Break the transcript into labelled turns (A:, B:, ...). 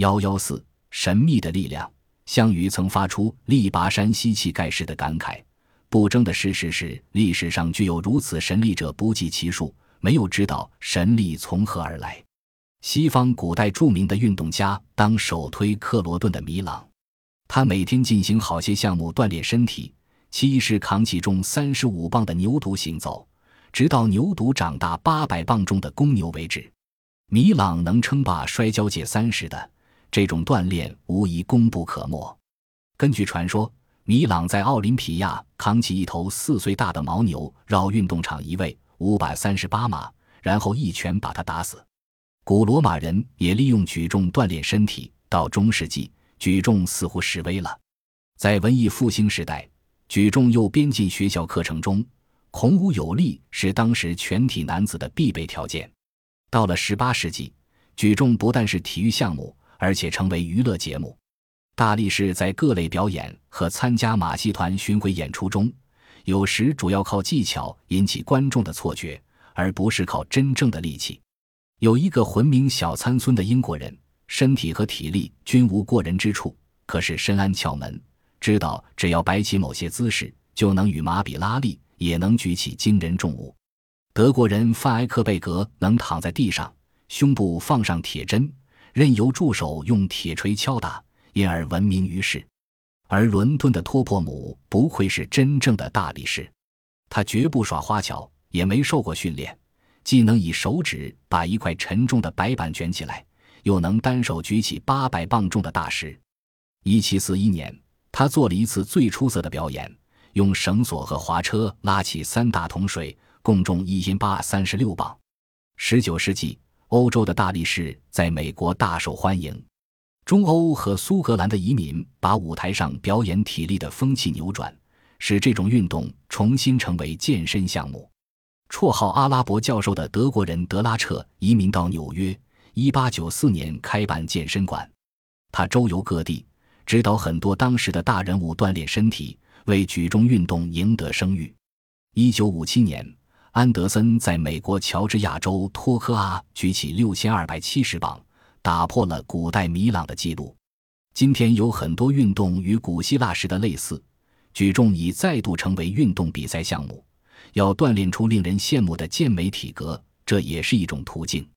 A: 幺幺四，神秘的力量。项羽曾发出“力拔山兮气盖世”的感慨。不争的事实是，历史上具有如此神力者不计其数，没有知道神力从何而来。西方古代著名的运动家，当首推克罗顿的米朗。他每天进行好些项目锻炼身体，其一是扛起重三十五磅的牛犊行走，直到牛犊长大八百磅重的公牛为止。米朗能称霸摔跤界三十的这种锻炼，无疑功不可没。根据传说。米朗在奥林匹亚扛起一头四岁大的牦牛，绕运动场一位五百三十八码，然后一拳把他打死。古罗马人也利用举重锻炼身体。到中世纪，举重似乎式微了。在文艺复兴时代，举重又编进学校课程中，孔武有力是当时全体男子的必备条件。到了十八世纪，举重不但是体育项目，而且成为娱乐节目。大力士在各类表演和参加马戏团巡回演出中，有时主要靠技巧引起观众的错觉，而不是靠真正的力气。有一个浑名小参孙的英国人，身体和体力均无过人之处，可是深谙窍门，知道只要摆起某些姿势，就能与马比拉力，也能举起惊人重物。德国人范埃克贝格能躺在地上，胸部放上铁针，任由助手用铁锤敲打。因而闻名于世，而伦敦的托珀姆不愧是真正的大力士，他绝不耍花巧，也没受过训练，既能以手指把一块沉重的白板卷起来，又能单手举起八百磅重的大石。一七四一年，他做了一次最出色的表演，用绳索和滑车拉起三大桶水，共重一斤八三十六磅。十九世纪，欧洲的大力士在美国大受欢迎。中欧和苏格兰的移民把舞台上表演体力的风气扭转，使这种运动重新成为健身项目。绰号“阿拉伯教授”的德国人德拉彻移民到纽约，1894年开办健身馆。他周游各地，指导很多当时的大人物锻炼身体，为举重运动赢得声誉。1957年，安德森在美国乔治亚州托科阿举起六千二百七十磅。打破了古代米朗的记录。今天有很多运动与古希腊时的类似，举重已再度成为运动比赛项目。要锻炼出令人羡慕的健美体格，这也是一种途径。